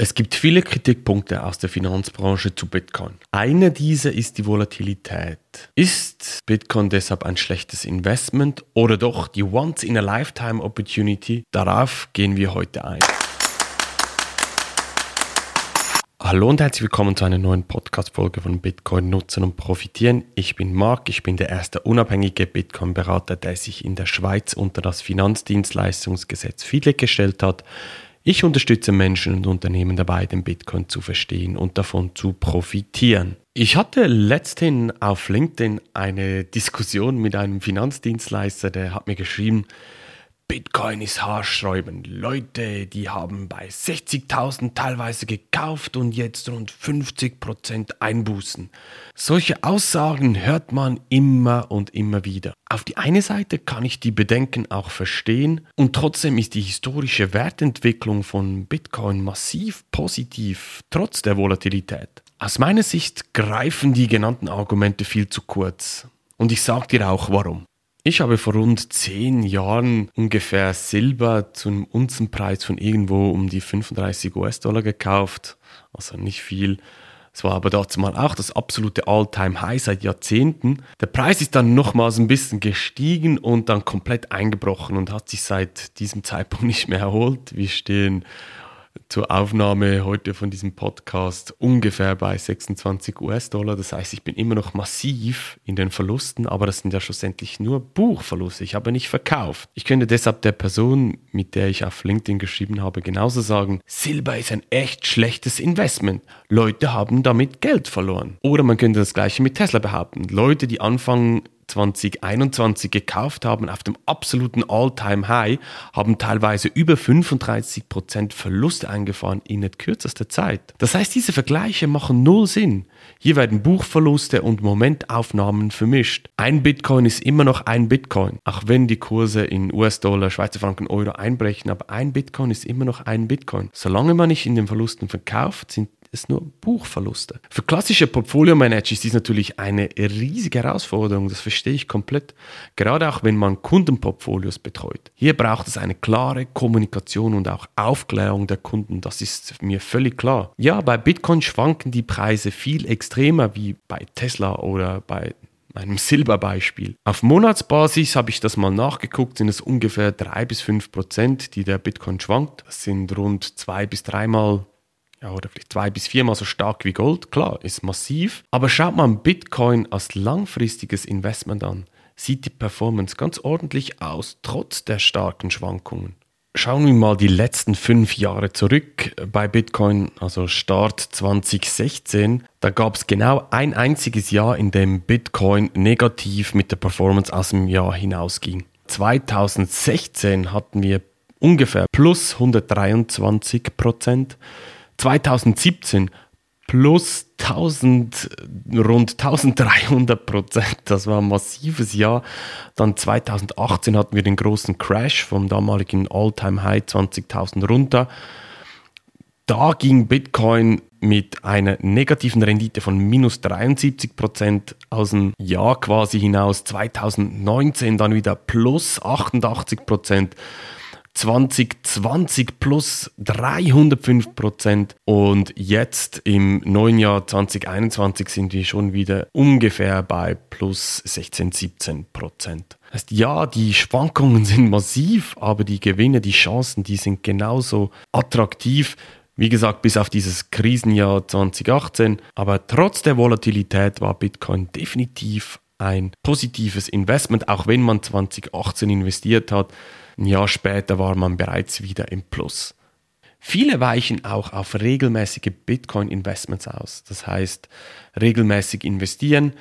Es gibt viele Kritikpunkte aus der Finanzbranche zu Bitcoin. Einer dieser ist die Volatilität. Ist Bitcoin deshalb ein schlechtes Investment oder doch die Once-in-a-Lifetime-Opportunity? Darauf gehen wir heute ein. Hallo und herzlich willkommen zu einer neuen Podcast-Folge von Bitcoin nutzen und profitieren. Ich bin Marc, ich bin der erste unabhängige Bitcoin-Berater, der sich in der Schweiz unter das Finanzdienstleistungsgesetz FIDLE gestellt hat. Ich unterstütze Menschen und Unternehmen dabei, den Bitcoin zu verstehen und davon zu profitieren. Ich hatte letzthin auf LinkedIn eine Diskussion mit einem Finanzdienstleister, der hat mir geschrieben, Bitcoin ist haarsträubend. Leute, die haben bei 60.000 teilweise gekauft und jetzt rund 50% Einbußen. Solche Aussagen hört man immer und immer wieder. Auf die eine Seite kann ich die Bedenken auch verstehen und trotzdem ist die historische Wertentwicklung von Bitcoin massiv positiv, trotz der Volatilität. Aus meiner Sicht greifen die genannten Argumente viel zu kurz. Und ich sage dir auch warum. Ich habe vor rund zehn Jahren ungefähr Silber zum Unzenpreis von irgendwo um die 35 US-Dollar gekauft. Also nicht viel. Es war aber dazu mal auch das absolute All-Time-High seit Jahrzehnten. Der Preis ist dann nochmals ein bisschen gestiegen und dann komplett eingebrochen und hat sich seit diesem Zeitpunkt nicht mehr erholt. Wir stehen zur Aufnahme heute von diesem Podcast ungefähr bei 26 US-Dollar. Das heißt, ich bin immer noch massiv in den Verlusten, aber das sind ja schlussendlich nur Buchverluste. Ich habe nicht verkauft. Ich könnte deshalb der Person, mit der ich auf LinkedIn geschrieben habe, genauso sagen, Silber ist ein echt schlechtes Investment. Leute haben damit Geld verloren. Oder man könnte das gleiche mit Tesla behaupten. Leute, die anfangen 2021 gekauft haben, auf dem absoluten All-Time-High, haben teilweise über 35% Verluste eingefahren in kürzester Zeit. Das heißt, diese Vergleiche machen null Sinn. Hier werden Buchverluste und Momentaufnahmen vermischt. Ein Bitcoin ist immer noch ein Bitcoin, auch wenn die Kurse in US-Dollar, Schweizer Franken, Euro einbrechen, aber ein Bitcoin ist immer noch ein Bitcoin. Solange man nicht in den Verlusten verkauft, sind es nur Buchverluste. Für klassische Portfolio-Manager ist dies natürlich eine riesige Herausforderung, das verstehe ich komplett. Gerade auch wenn man Kundenportfolios betreut. Hier braucht es eine klare Kommunikation und auch Aufklärung der Kunden, das ist mir völlig klar. Ja, bei Bitcoin schwanken die Preise viel extremer wie bei Tesla oder bei einem Silberbeispiel. Auf Monatsbasis habe ich das mal nachgeguckt, sind es ungefähr 3 bis 5 Prozent, die der Bitcoin schwankt. Das sind rund zwei bis dreimal ja, oder vielleicht zwei bis viermal so stark wie Gold. Klar, ist massiv. Aber schaut man Bitcoin als langfristiges Investment an, sieht die Performance ganz ordentlich aus, trotz der starken Schwankungen. Schauen wir mal die letzten fünf Jahre zurück bei Bitcoin, also Start 2016. Da gab es genau ein einziges Jahr, in dem Bitcoin negativ mit der Performance aus dem Jahr hinausging. 2016 hatten wir ungefähr plus 123 Prozent. 2017 plus 1000, rund 1300 Prozent. Das war ein massives Jahr. Dann 2018 hatten wir den großen Crash vom damaligen All-Time-High 20.000 runter. Da ging Bitcoin mit einer negativen Rendite von minus 73 Prozent aus dem Jahr quasi hinaus. 2019 dann wieder plus 88 Prozent. 2020 plus 305 Prozent und jetzt im neuen Jahr 2021 sind wir schon wieder ungefähr bei plus 16, 17 Prozent. Heißt, ja, die Schwankungen sind massiv, aber die Gewinne, die Chancen, die sind genauso attraktiv. Wie gesagt, bis auf dieses Krisenjahr 2018. Aber trotz der Volatilität war Bitcoin definitiv ein positives Investment, auch wenn man 2018 investiert hat. Ein Jahr später war man bereits wieder im Plus. Viele weichen auch auf regelmäßige Bitcoin-Investments aus. Das heißt, regelmäßig investieren,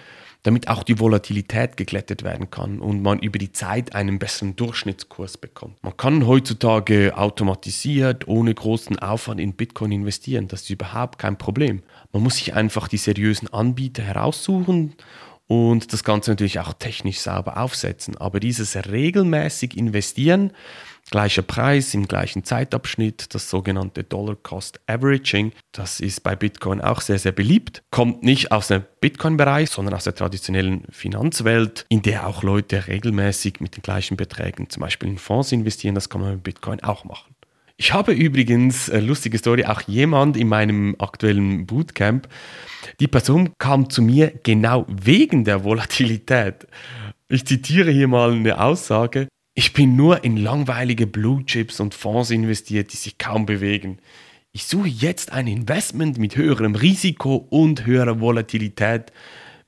damit auch die Volatilität geglättet werden kann und man über die Zeit einen besseren Durchschnittskurs bekommt. Man kann heutzutage automatisiert, ohne großen Aufwand in Bitcoin investieren. Das ist überhaupt kein Problem. Man muss sich einfach die seriösen Anbieter heraussuchen und das Ganze natürlich auch technisch sauber aufsetzen. Aber dieses regelmäßig investieren, gleicher Preis im gleichen Zeitabschnitt, das sogenannte Dollar Cost Averaging, das ist bei Bitcoin auch sehr, sehr beliebt. Kommt nicht aus dem Bitcoin-Bereich, sondern aus der traditionellen Finanzwelt, in der auch Leute regelmäßig mit den gleichen Beträgen zum Beispiel in Fonds investieren. Das kann man mit Bitcoin auch machen. Ich habe übrigens, äh, lustige Story, auch jemand in meinem aktuellen Bootcamp, die Person kam zu mir genau wegen der Volatilität. Ich zitiere hier mal eine Aussage. Ich bin nur in langweilige Blue Chips und Fonds investiert, die sich kaum bewegen. Ich suche jetzt ein Investment mit höherem Risiko und höherer Volatilität,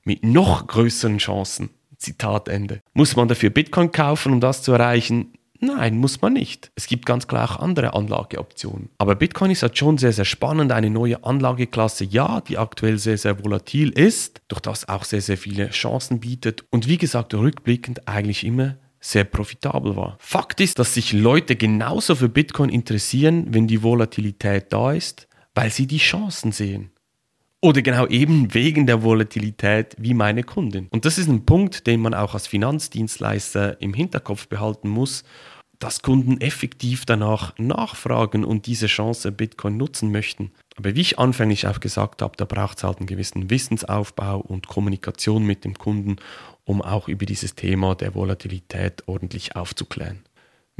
mit noch größeren Chancen. Zitat Ende. Muss man dafür Bitcoin kaufen, um das zu erreichen? Nein, muss man nicht. Es gibt ganz klar auch andere Anlageoptionen. Aber Bitcoin ist halt schon sehr, sehr spannend. Eine neue Anlageklasse, ja, die aktuell sehr, sehr volatil ist, durch das auch sehr, sehr viele Chancen bietet. Und wie gesagt, rückblickend eigentlich immer sehr profitabel war. Fakt ist, dass sich Leute genauso für Bitcoin interessieren, wenn die Volatilität da ist, weil sie die Chancen sehen. Oder genau eben wegen der Volatilität wie meine Kundin. Und das ist ein Punkt, den man auch als Finanzdienstleister im Hinterkopf behalten muss, dass Kunden effektiv danach nachfragen und diese Chance Bitcoin nutzen möchten. Aber wie ich anfänglich auch gesagt habe, da braucht es halt einen gewissen Wissensaufbau und Kommunikation mit dem Kunden, um auch über dieses Thema der Volatilität ordentlich aufzuklären.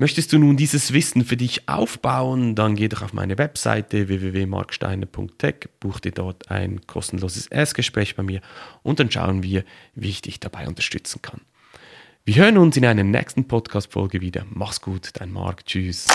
Möchtest du nun dieses Wissen für dich aufbauen, dann geh doch auf meine Webseite www.marksteiner.tech, buch dir dort ein kostenloses Erstgespräch bei mir und dann schauen wir, wie ich dich dabei unterstützen kann. Wir hören uns in einer nächsten Podcast-Folge wieder. Mach's gut, dein Marc. Tschüss.